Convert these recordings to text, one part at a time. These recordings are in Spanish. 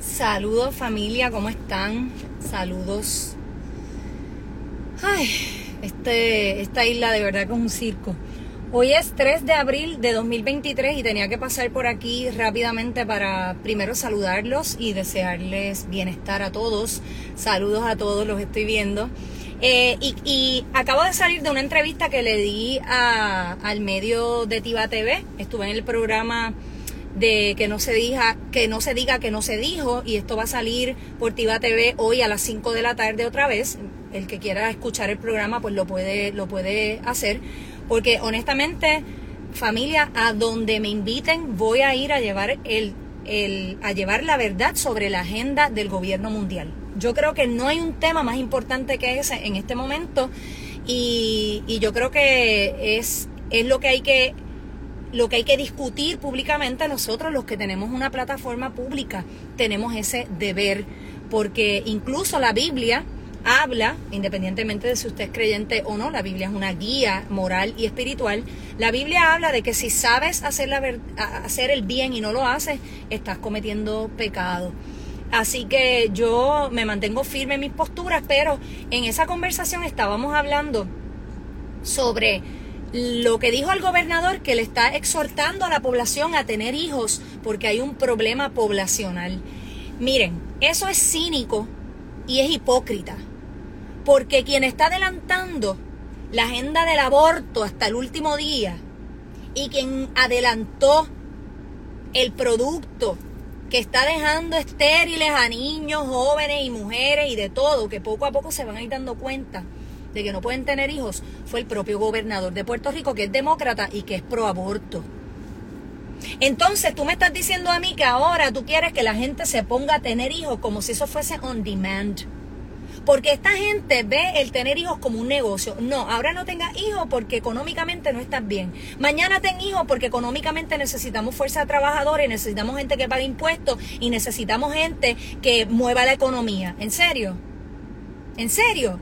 Saludos familia, ¿cómo están? Saludos. Ay, este, esta isla de verdad que es un circo. Hoy es 3 de abril de 2023 y tenía que pasar por aquí rápidamente para primero saludarlos y desearles bienestar a todos. Saludos a todos, los estoy viendo. Eh, y, acabo de salir de una entrevista que le di al medio de Tiva TV. Estuve en el programa de que no se diga que no se diga que no se dijo y esto va a salir por Tiva TV hoy a las 5 de la tarde otra vez. El que quiera escuchar el programa pues lo puede lo puede hacer porque honestamente familia a donde me inviten voy a ir a llevar el, el a llevar la verdad sobre la agenda del gobierno mundial. Yo creo que no hay un tema más importante que ese en este momento y, y yo creo que es es lo que hay que lo que hay que discutir públicamente nosotros los que tenemos una plataforma pública tenemos ese deber porque incluso la Biblia habla, independientemente de si usted es creyente o no, la Biblia es una guía moral y espiritual, la Biblia habla de que si sabes hacer, la hacer el bien y no lo haces, estás cometiendo pecado. Así que yo me mantengo firme en mis posturas, pero en esa conversación estábamos hablando sobre lo que dijo el gobernador que le está exhortando a la población a tener hijos porque hay un problema poblacional. Miren, eso es cínico y es hipócrita, porque quien está adelantando la agenda del aborto hasta el último día y quien adelantó el producto que está dejando estériles a niños, jóvenes y mujeres y de todo, que poco a poco se van a ir dando cuenta de que no pueden tener hijos fue el propio gobernador de Puerto Rico, que es demócrata y que es pro aborto. Entonces tú me estás diciendo a mí que ahora tú quieres que la gente se ponga a tener hijos como si eso fuese on demand. Porque esta gente ve el tener hijos como un negocio. No, ahora no tengas hijos porque económicamente no estás bien. Mañana ten hijos porque económicamente necesitamos fuerza de trabajadores, necesitamos gente que pague impuestos y necesitamos gente que mueva la economía. ¿En serio? ¿En serio?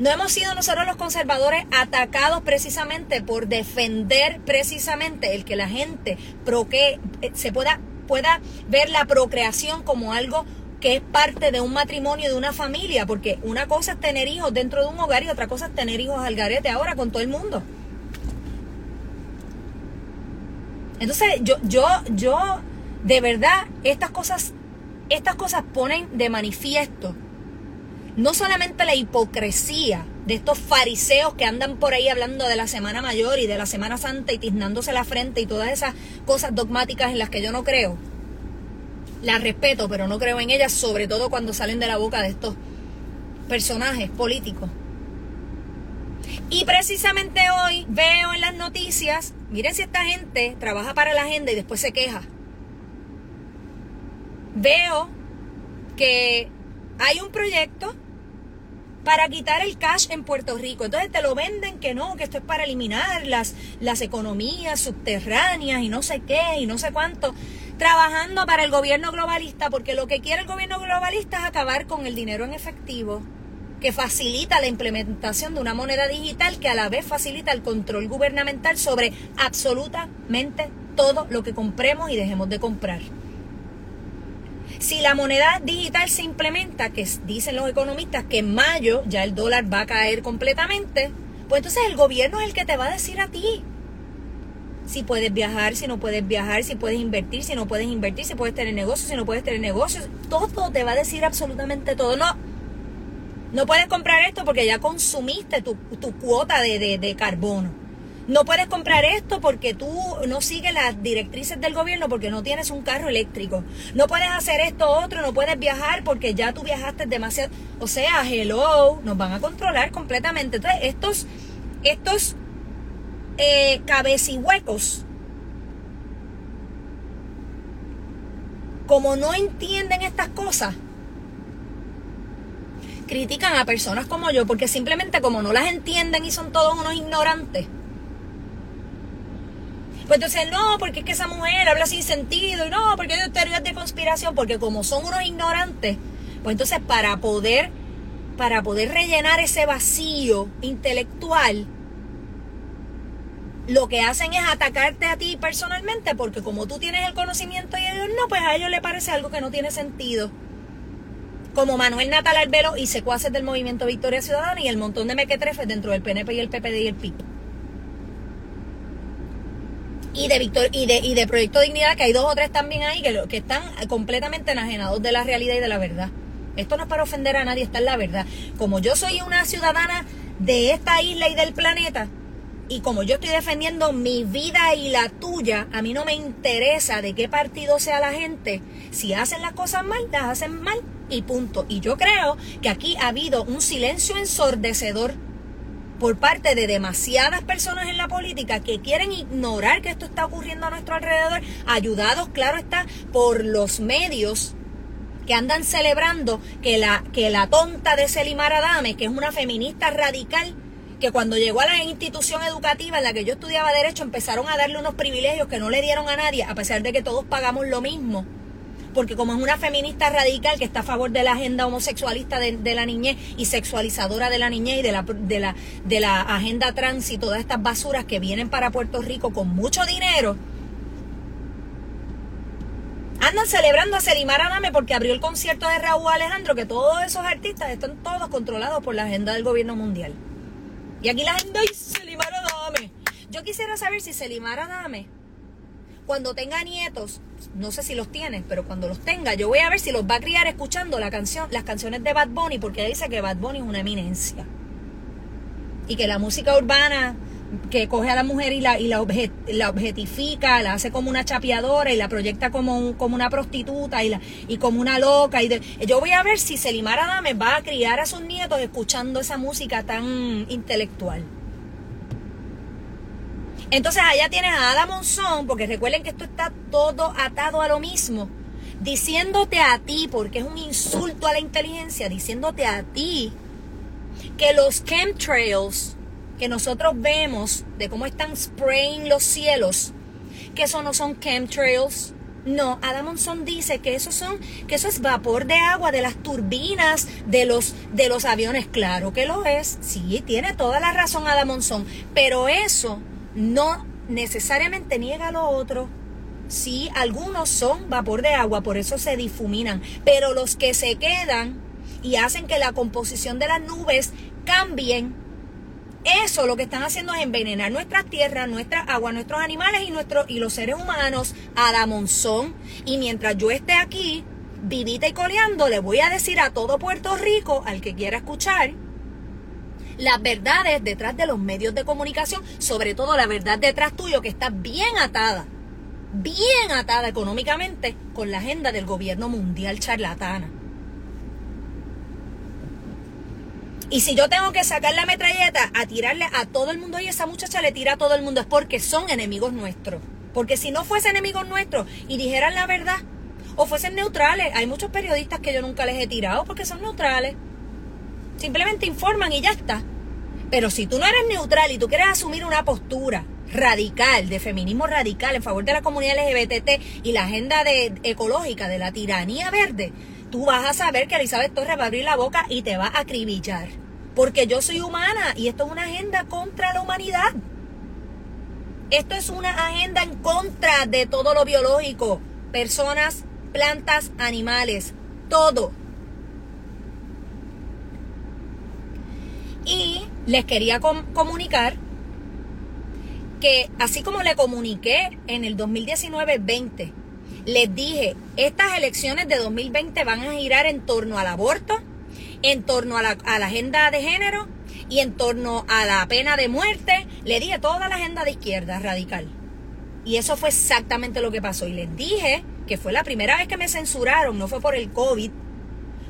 No hemos sido nosotros los conservadores atacados precisamente por defender precisamente el que la gente eh, se pueda, pueda ver la procreación como algo que es parte de un matrimonio, de una familia, porque una cosa es tener hijos dentro de un hogar y otra cosa es tener hijos al garete ahora con todo el mundo. Entonces, yo, yo, yo, de verdad, estas cosas, estas cosas ponen de manifiesto no solamente la hipocresía de estos fariseos que andan por ahí hablando de la Semana Mayor y de la Semana Santa y tiznándose la frente y todas esas cosas dogmáticas en las que yo no creo. Las respeto, pero no creo en ellas, sobre todo cuando salen de la boca de estos personajes políticos. Y precisamente hoy veo en las noticias, miren si esta gente trabaja para la agenda y después se queja. Veo que hay un proyecto para quitar el cash en Puerto Rico. Entonces te lo venden que no, que esto es para eliminar las, las economías subterráneas y no sé qué y no sé cuánto. Trabajando para el gobierno globalista, porque lo que quiere el gobierno globalista es acabar con el dinero en efectivo, que facilita la implementación de una moneda digital que a la vez facilita el control gubernamental sobre absolutamente todo lo que compremos y dejemos de comprar. Si la moneda digital se implementa, que dicen los economistas que en mayo ya el dólar va a caer completamente, pues entonces el gobierno es el que te va a decir a ti si puedes viajar, si no puedes viajar, si puedes invertir, si no puedes invertir, si puedes tener negocios, si no puedes tener negocios. Todo te va a decir absolutamente todo. No, no puedes comprar esto porque ya consumiste tu, cuota de, de carbono no puedes comprar esto porque tú no sigues las directrices del gobierno porque no tienes un carro eléctrico. No puedes hacer esto otro, no puedes viajar porque ya tú viajaste demasiado. O sea, hello, nos van a controlar completamente. Entonces, estos, estos eh, cabecihuecos, como no entienden estas cosas, critican a personas como yo porque simplemente como no las entienden y son todos unos ignorantes pues entonces, no, porque es que esa mujer habla sin sentido, y no, porque hay teorías de conspiración, porque como son unos ignorantes, pues entonces para poder, para poder rellenar ese vacío intelectual, lo que hacen es atacarte a ti personalmente porque como tú tienes el conocimiento y ellos no, pues a ellos les parece algo que no tiene sentido. Como Manuel Natal Albelo y secuaces del movimiento Victoria Ciudadana y el montón de mequetrefes dentro del PNP y el PPD y el PIP. Y de, Victor, y, de, y de Proyecto Dignidad, que hay dos o tres también ahí que, que están completamente enajenados de la realidad y de la verdad. Esto no es para ofender a nadie, esta es la verdad. Como yo soy una ciudadana de esta isla y del planeta, y como yo estoy defendiendo mi vida y la tuya, a mí no me interesa de qué partido sea la gente. Si hacen las cosas mal, las hacen mal y punto. Y yo creo que aquí ha habido un silencio ensordecedor por parte de demasiadas personas en la política que quieren ignorar que esto está ocurriendo a nuestro alrededor, ayudados, claro está, por los medios que andan celebrando que la, que la tonta de Selimar Adame, que es una feminista radical, que cuando llegó a la institución educativa en la que yo estudiaba derecho empezaron a darle unos privilegios que no le dieron a nadie, a pesar de que todos pagamos lo mismo. Porque como es una feminista radical que está a favor de la agenda homosexualista de, la niñez y sexualizadora de la niñez y de la, de, la, de la agenda trans y todas estas basuras que vienen para Puerto Rico con mucho dinero, andan celebrando a Selimar Adame porque abrió el concierto de Raúl Alejandro, que todos esos artistas están todos controlados por la agenda del gobierno mundial. Y aquí la gente, ¡ay, Selimar Adame! Yo quisiera saber si Selimar Adame, cuando tenga nietos, no sé si los tiene, pero cuando los tenga, yo voy a ver si los va a criar escuchando la canción, las canciones de Bad Bunny, porque dice que Bad Bunny es una eminencia. Y que la música urbana que coge a la mujer y la, y la, la, objetifica, la hace como una chapeadora y la proyecta como, como una prostituta y, la, y como una loca. Y yo voy a ver si Selimar Adame va a criar a sus nietos escuchando esa música tan intelectual. Entonces allá tienes a Ada Monzón, porque recuerden que esto está todo atado a lo mismo, diciéndote a ti, porque es un insulto a la inteligencia, diciéndote a ti que los chemtrails que nosotros vemos de cómo están spraying los cielos, que eso no son chemtrails. No, Adamonson dice que eso son, que eso es vapor de agua de las turbinas de los, de los aviones. Claro que lo es. Sí, tiene toda la razón Adamonson. Pero eso no necesariamente niega lo otro. Sí, algunos son vapor de agua, por eso se difuminan. Pero los que se quedan y hacen que la composición de las nubes cambien eso lo que están haciendo es envenenar nuestras tierras, nuestra agua, nuestros animales y, y los seres humanos a la monzón. Y mientras yo esté aquí, vivita y coleando, le voy a decir a todo Puerto Rico, al que quiera escuchar, las verdades detrás de los medios de comunicación, sobre todo la verdad detrás tuyo, que está bien atada, bien atada económicamente con la agenda del gobierno mundial charlatana. Y si yo tengo que sacar la metralleta a tirarle a todo el mundo y esa muchacha le tira a todo el mundo es porque son enemigos nuestros. Porque si no fuesen enemigos nuestros y dijeran la verdad o fuesen neutrales, hay muchos periodistas que yo nunca les he tirado porque son neutrales. Simplemente informan y ya está. Pero si tú no eres neutral y tú quieres asumir una postura radical, de feminismo radical en favor de la comunidad LGBT y la agenda de, ecológica de la tiranía verde, tú vas a saber que Elizabeth Torres va a abrir la boca y te va a acribillar. Porque yo soy humana y esto es una agenda contra la humanidad. Esto es una agenda en contra de todo lo biológico. Personas, plantas, animales, todo. Y les quería comunicar que así como le comuniqué en el 2019-20 les dije, estas elecciones de 2020 van a girar en torno al aborto, en torno a la, agenda de género y en torno a la pena de muerte. Le dije toda la agenda de izquierda radical. Y eso fue exactamente lo que pasó. Y les dije que fue la primera vez que me censuraron, no fue por el COVID,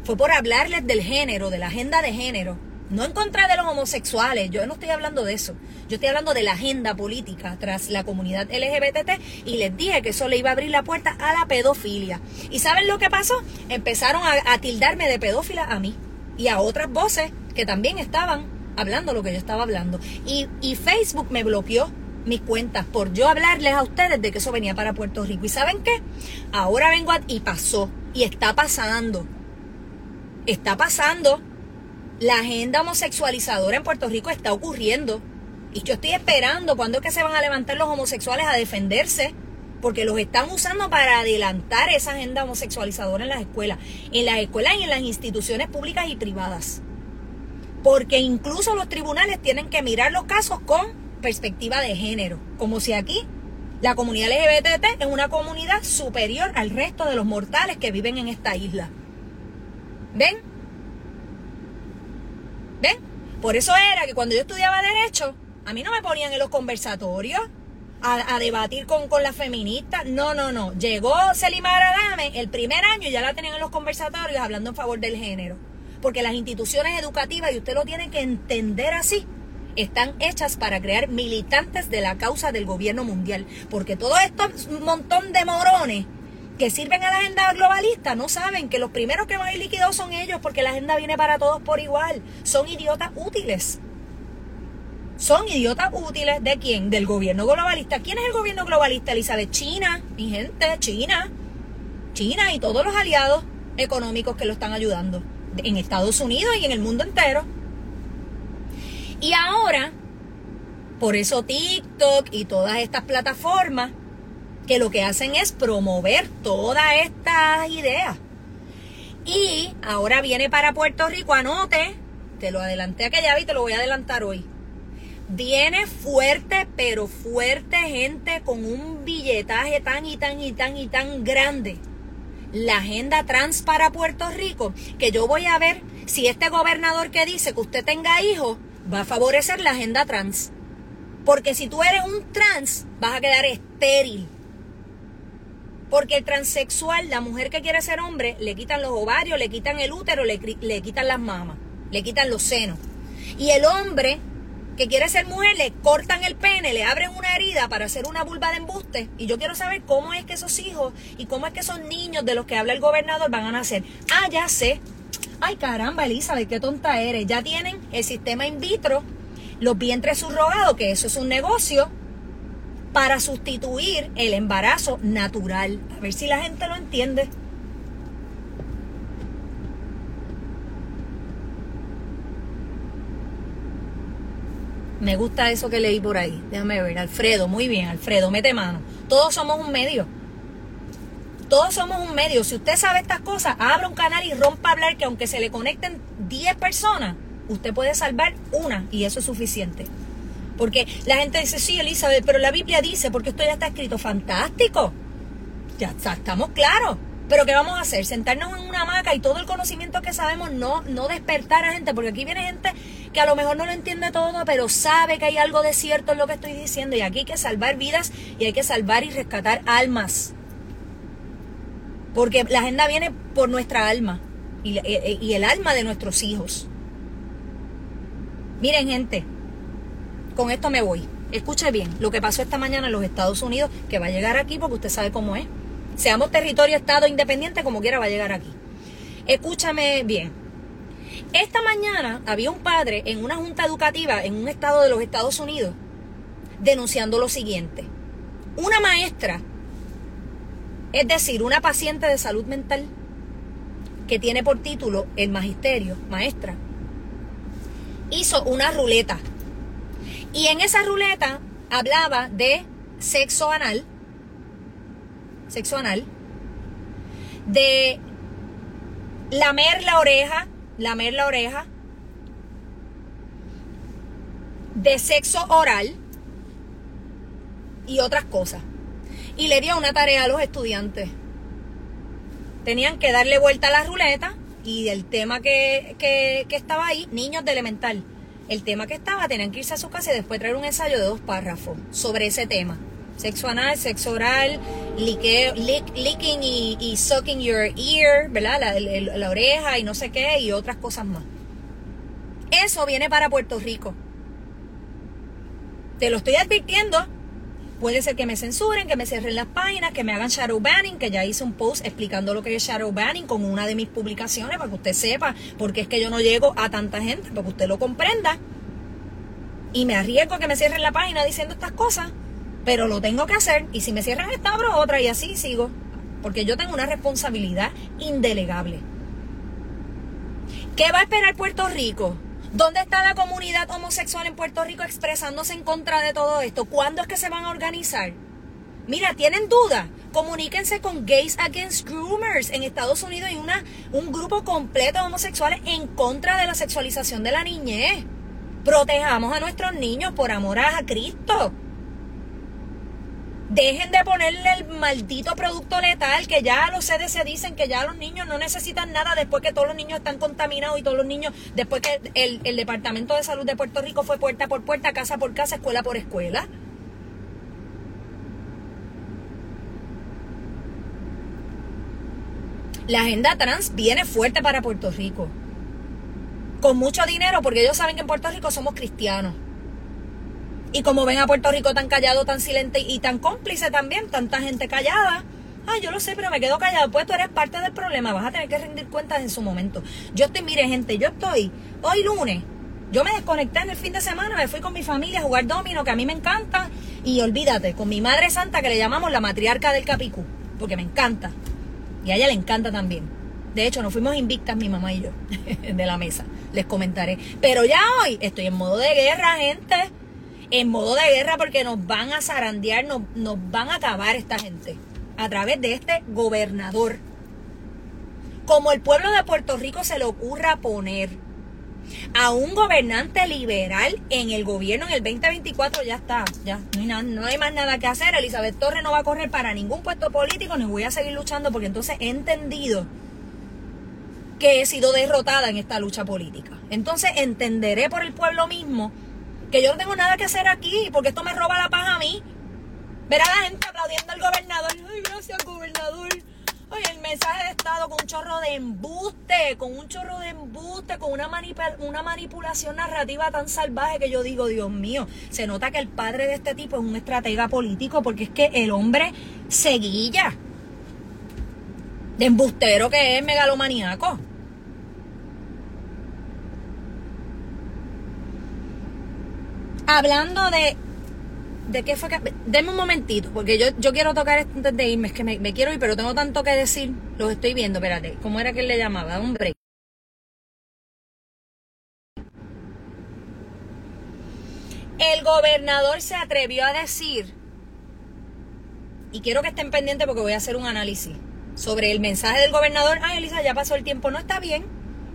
fue por hablarles del género, de la agenda de género no en contra de los homosexuales, yo no estoy hablando de eso. Yo estoy hablando de la agenda política tras la comunidad LGBT y les dije que eso le iba a abrir la puerta a la pedofilia. ¿Y saben lo que pasó? Empezaron a, tildarme de pedófila a mí y a otras voces que también estaban hablando lo que yo estaba hablando. Y, y Facebook me bloqueó mis cuentas por yo hablarles a ustedes de que eso venía para Puerto Rico. ¿Y saben qué? Ahora vengo a, y pasó. Y está pasando. Está pasando la agenda homosexualizadora en Puerto Rico está ocurriendo. Y yo estoy esperando cuándo es que se van a levantar los homosexuales a defenderse, porque los están usando para adelantar esa agenda homosexualizadora en las escuelas, en las escuelas y en las instituciones públicas y privadas. Porque incluso los tribunales tienen que mirar los casos con perspectiva de género, como si aquí la comunidad LGBT es una comunidad superior al resto de los mortales que viven en esta isla. ¿Ven? ¿Ven? Por eso era que cuando yo estudiaba Derecho, a mí no me ponían en los conversatorios a, debatir con, con las feministas. No, no, no. Llegó Selimar Adame el primer año y ya la tenían en los conversatorios hablando en favor del género. Porque las instituciones educativas, y usted lo tiene que entender así, están hechas para crear militantes de la causa del gobierno mundial. Porque todo esto, un montón de morones que sirven a la agenda globalista no saben que los primeros que van a ir liquidados son ellos porque la agenda viene para todos por igual. Son idiotas útiles. Son idiotas útiles de quién? Del gobierno globalista. ¿Quién es el gobierno globalista, Elizabeth? China, mi gente, China. China y todos los aliados económicos que lo están ayudando en Estados Unidos y en el mundo entero. Y ahora, por eso TikTok y todas estas plataformas que lo que hacen es promover todas estas ideas. Y ahora viene para Puerto Rico, anote, te lo adelanté aquella vez y te lo voy a adelantar hoy. Viene fuerte, pero fuerte gente con un billetaje tan y tan y tan y tan grande. La agenda trans para Puerto Rico, que yo voy a ver si este gobernador que dice que usted tenga hijos va a favorecer la agenda trans. Porque si tú eres un trans, vas a quedar estéril. Porque el transexual, la mujer que quiere ser hombre, le quitan los ovarios, le quitan el útero, le, le quitan las mamas, le quitan los senos. Y el hombre que quiere ser mujer, le cortan el pene, le abren una herida para hacer una vulva de embuste. Y yo quiero saber cómo es que esos hijos y cómo es que esos niños de los que habla el gobernador van a nacer. Ah, ya sé. Ay, caramba, Elizabeth, qué tonta eres. Ya tienen el sistema in vitro, los vientres subrogados, que eso es un negocio para sustituir el embarazo natural. A ver si la gente lo entiende. Me gusta eso que leí por ahí. Déjame ver. Alfredo, muy bien, Alfredo, mete mano. Todos somos un medio. Todos somos un medio. Si usted sabe estas cosas, abra un canal y rompa a hablar que aunque se le conecten 10 personas, usted puede salvar una y eso es suficiente. Porque la gente dice, sí, Elizabeth, pero la Biblia dice, porque esto ya está escrito, fantástico. Ya estamos claros. Pero ¿qué vamos a hacer? Sentarnos en una hamaca y todo el conocimiento que sabemos no, no despertar a gente, porque aquí viene gente que a lo mejor no lo entiende todo, pero sabe que hay algo de cierto en lo que estoy diciendo. Y aquí hay que salvar vidas y hay que salvar y rescatar almas. Porque la agenda viene por nuestra alma y, y el alma de nuestros hijos. Miren gente, con esto me voy. Escuche bien lo que pasó esta mañana en los Estados Unidos, que va a llegar aquí porque usted sabe cómo es. Seamos territorio, Estado independiente, como quiera va a llegar aquí. Escúchame bien. Esta mañana había un padre en una junta educativa en un estado de los Estados Unidos denunciando lo siguiente. Una maestra, es decir, una paciente de salud mental que tiene por título el magisterio, maestra, hizo una ruleta y en esa ruleta hablaba de sexo anal, sexo anal, de lamer la oreja, lamer la oreja, de sexo oral y otras cosas. Y le dio una tarea a los estudiantes. Tenían que darle vuelta a la ruleta y el tema que, que, que estaba ahí, niños de elemental el tema que estaba, tenían que irse a su casa y después traer un ensayo de dos párrafos sobre ese tema. Sexo anal, sexo oral, licking y, sucking your ear, ¿verdad? La, la oreja y no sé qué y otras cosas más. Eso viene para Puerto Rico. Te lo estoy advirtiendo. Puede ser que me censuren, que me cierren las páginas, que me hagan shadow banning, que ya hice un post explicando lo que es shadow banning con una de mis publicaciones para que usted sepa por qué es que yo no llego a tanta gente, para que usted lo comprenda. Y me arriesgo a que me cierren la página diciendo estas cosas, pero lo tengo que hacer. Y si me cierran esta, abro otra y así sigo. Porque yo tengo una responsabilidad indelegable. ¿Qué va a esperar Puerto Rico? ¿Dónde está la comunidad homosexual en Puerto Rico expresándose en contra de todo esto? ¿Cuándo es que se van a organizar? Mira, ¿tienen duda? Comuníquense con Gays Against Groomers. En Estados Unidos hay una, un grupo completo de homosexuales en contra de la sexualización de la niñez. Protejamos a nuestros niños por amor a Cristo. Dejen de ponerle el maldito producto letal, que ya los CDC dicen que ya los niños no necesitan nada después que todos los niños están contaminados y todos los niños, después que el, el Departamento de Salud de Puerto Rico fue puerta por puerta, casa por casa, escuela por escuela. La agenda trans viene fuerte para Puerto Rico. Con mucho dinero, porque ellos saben que en Puerto Rico somos cristianos. Y como ven a Puerto Rico tan callado, tan silente y tan cómplice también, tanta gente callada. Ah, yo lo sé, pero me quedo callado. Pues tú eres parte del problema. Vas a tener que rendir cuentas en su momento. Yo estoy, mire, gente, yo estoy hoy lunes. Yo me desconecté en el fin de semana, me fui con mi familia a jugar domino, que a mí me encanta. Y olvídate, con mi madre santa, que le llamamos la matriarca del Capicú, porque me encanta. Y a ella le encanta también. De hecho, nos fuimos invictas mi mamá y yo de la mesa. Les comentaré. Pero ya hoy estoy en modo de guerra, gente en modo de guerra porque nos van a zarandear, nos, nos van a acabar esta gente a través de este gobernador. Como el pueblo de Puerto Rico se le ocurra poner a un gobernante liberal en el gobierno en el 2024 ya está, ya no hay, nada, no hay más nada que hacer. Elizabeth Torres no va a correr para ningún puesto político, ni voy a seguir luchando porque entonces he entendido que he sido derrotada en esta lucha política. Entonces entenderé por el pueblo mismo que yo no tengo nada que hacer aquí, porque esto me roba la paz a mí. Ver a la gente aplaudiendo al gobernador. Ay, gracias, gobernador. Ay, el mensaje de Estado con un chorro de embuste, con un chorro de embuste, con una, manipulación narrativa tan salvaje que yo digo, Dios mío, se nota que el padre de este tipo es un estratega político porque es que el hombre seguilla de embustero que es megalomaníaco. Hablando de. ¿De qué fue que.? Denme un momentito, porque yo, yo quiero tocar esto antes de irme. Es que me, quiero ir, pero tengo tanto que decir. Los estoy viendo, espérate. ¿Cómo era que él le llamaba? Un break. El gobernador se atrevió a decir, y quiero que estén pendientes porque voy a hacer un análisis sobre el mensaje del gobernador. Ay, Elisa, ya pasó el tiempo. No está bien,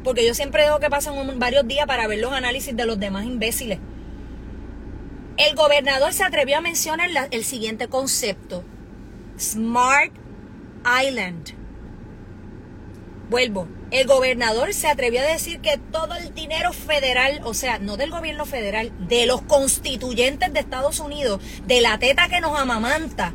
porque yo siempre dejo que pasen varios días para ver los análisis de los demás imbéciles. El gobernador se atrevió a mencionar el siguiente concepto. Smart Island. Vuelvo. El gobernador se atrevió a decir que todo el dinero federal, o sea, no del gobierno federal, de los constituyentes de Estados Unidos, de la teta que nos amamanta,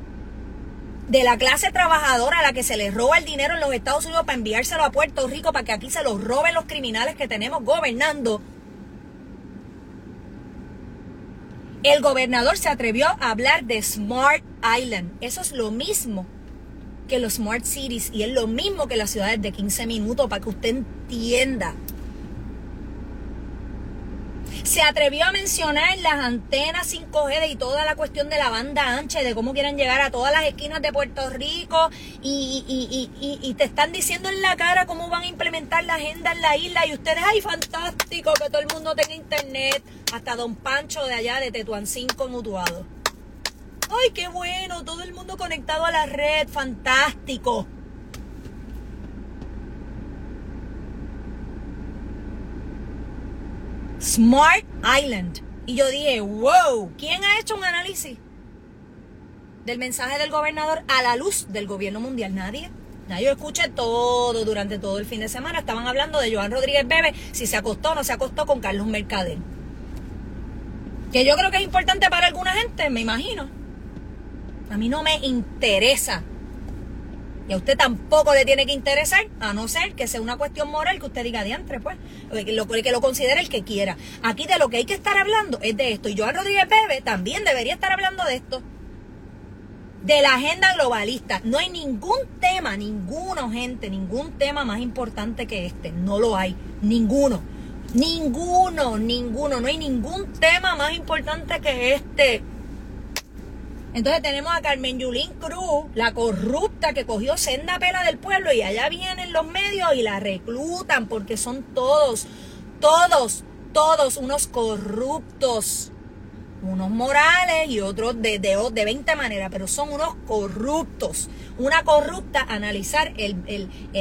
de la clase trabajadora a la que se le roba el dinero en los Estados Unidos para enviárselo a Puerto Rico para que aquí se lo roben los criminales que tenemos gobernando, El gobernador se atrevió a hablar de Smart Island. Eso es lo mismo que los Smart Cities y es lo mismo que las ciudades de 15 minutos para que usted entienda. Se atrevió a mencionar las antenas 5G y toda la cuestión de la banda ancha y de cómo quieren llegar a todas las esquinas de Puerto Rico y, te están diciendo en la cara cómo van a implementar la agenda en la isla y ustedes, ay, fantástico que todo el mundo tenga internet hasta Don Pancho de allá de Tetuancín mutuado. ¡Ay, qué bueno! Todo el mundo conectado a la red, fantástico. Smart Island. Y yo dije, wow, ¿quién ha hecho un análisis del mensaje del gobernador a la luz del gobierno mundial? Nadie. Yo escuché todo durante todo el fin de semana. Estaban hablando de Joan Rodríguez Bebe, si se acostó o no se acostó con Carlos Mercader. Que yo creo que es importante para alguna gente, me imagino. A mí no me interesa. Y a usted tampoco le tiene que interesar, a no ser que sea una cuestión moral que usted diga diantre, pues. Que lo, que lo considere el que quiera. Aquí de lo que hay que estar hablando es de esto. Y Joan Rodríguez Bebe también debería estar hablando de esto. De la agenda globalista. No hay ningún tema, ninguno, gente, ningún tema más importante que este. No lo hay. Ninguno. Ninguno, ninguno, no hay ningún tema más importante que este. Entonces tenemos a Carmen Yulín Cruz, la corrupta que cogió senda pela del pueblo y allá vienen los medios y la reclutan porque son todos, todos todos unos corruptos. Unos morales y otros de, de, de 20 maneras, pero son unos corruptos. Una corrupta analizar el,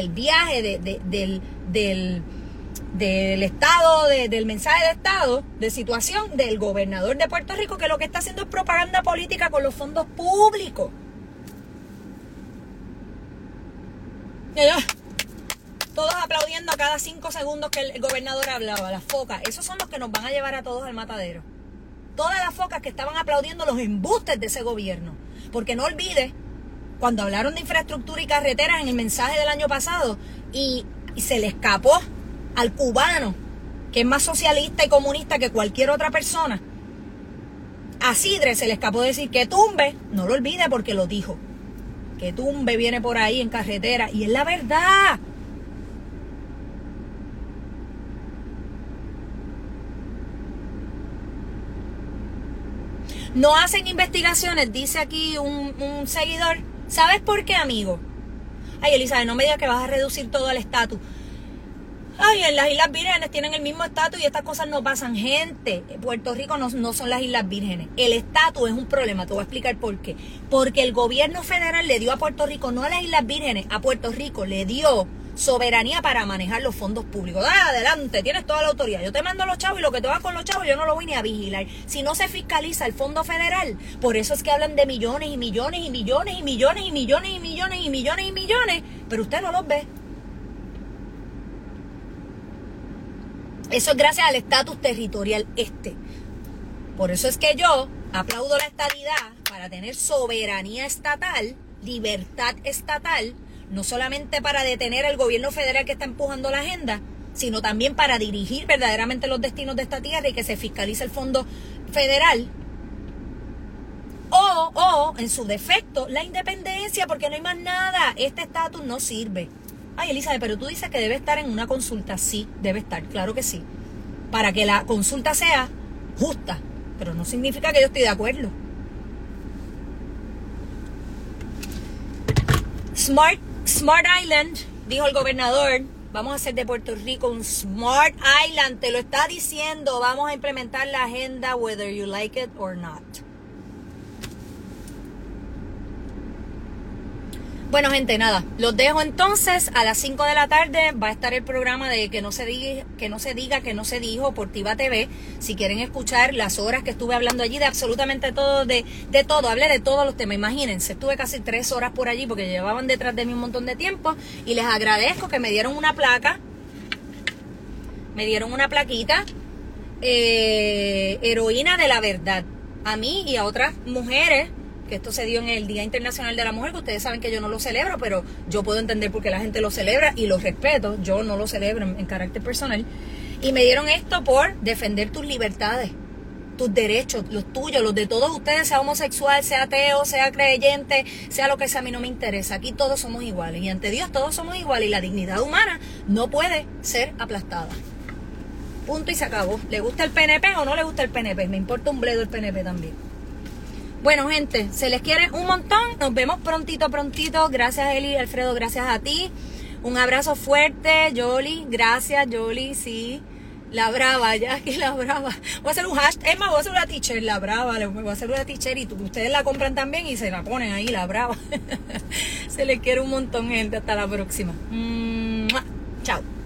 viaje del, del, del Estado, del mensaje de Estado, de situación del gobernador de Puerto Rico, que lo que está haciendo es propaganda política con los fondos públicos. todos aplaudiendo a cada cinco segundos que el gobernador hablaba, las focas. Esos son los que nos van a llevar a todos al matadero. Todas las focas que estaban aplaudiendo los embustes de ese gobierno. Porque no olvide, cuando hablaron de infraestructura y carreteras en el mensaje del año pasado, y, se le escapó al cubano, que es más socialista y comunista que cualquier otra persona, a Sidre se le escapó decir que tumbe, no lo olvide porque lo dijo. Que tumbe viene por ahí en carretera. Y es la verdad. No hacen investigaciones, dice aquí un, seguidor. ¿Sabes por qué, amigo? Ay, Elizabeth, no me digas que vas a reducir todo el estatus. Ay, en las Islas Vírgenes tienen el mismo estatus y estas cosas no pasan. Gente, Puerto Rico no, no son las Islas Vírgenes. El estatus es un problema, te voy a explicar por qué. Porque el gobierno federal le dio a Puerto Rico, no a las Islas Vírgenes, a Puerto Rico le dio soberanía para manejar los fondos públicos. Ah, adelante, tienes toda la autoridad. Yo te mando los chavos y lo que te va con los chavos yo no lo voy ni a vigilar. Si no se fiscaliza el fondo federal, por eso es que hablan de millones y millones y millones y millones y millones y millones y millones y millones, pero usted no los ve. Eso es gracias al estatus territorial este. Por eso es que yo aplaudo la estabilidad para tener soberanía estatal, libertad estatal, no solamente para detener al gobierno federal que está empujando la agenda, sino también para dirigir verdaderamente los destinos de esta tierra y que se fiscalice el fondo federal. O, o, en su defecto, la independencia, porque no hay más nada. Este estatus no sirve. Ay, Elizabeth, pero tú dices que debe estar en una consulta. Sí, debe estar, claro que sí. Para que la consulta sea justa. Pero no significa que yo estoy de acuerdo. Smart Smart Island, dijo el gobernador, vamos a hacer de Puerto Rico un Smart Island, te lo está diciendo, vamos a implementar la agenda whether you like it or not. Bueno, gente, nada. Los dejo entonces. A las 5 de la tarde va a estar el programa de que no se diga, que no se diga, que no se dijo por Tiva TV. Si quieren escuchar las horas que estuve hablando allí de absolutamente todo, de, de todo, hablé de todos los temas. Imagínense, estuve casi tres horas por allí porque llevaban detrás de mí un montón de tiempo. Y les agradezco que me dieron una placa. Me dieron una plaquita. Eh, heroína de la verdad. A mí y a otras mujeres que esto se dio en el Día Internacional de la Mujer, que ustedes saben que yo no lo celebro, pero yo puedo entender por qué la gente lo celebra y lo respeto, yo no lo celebro en, carácter personal. Y me dieron esto por defender tus libertades, tus derechos, los tuyos, los de todos ustedes, sea homosexual, sea ateo, sea creyente, sea lo que sea, a mí no me interesa. Aquí todos somos iguales y ante Dios todos somos iguales y la dignidad humana no puede ser aplastada. Punto y se acabó. ¿Le gusta el PNP o no le gusta el PNP? Me importa un bledo el PNP también. Bueno, gente, se les quiere un montón. Nos vemos prontito, prontito. Gracias, Eli, Alfredo, gracias a ti. Un abrazo fuerte, Yoli. Gracias, Yoli, sí. La brava, ya aquí la brava. Voy a hacer un hashtag, es más, voy a hacer una t-shirt, la brava. Voy a hacer una t-shirt y ustedes la compran también y se la ponen ahí, la brava. se les quiere un montón, gente. Hasta la próxima. Chao.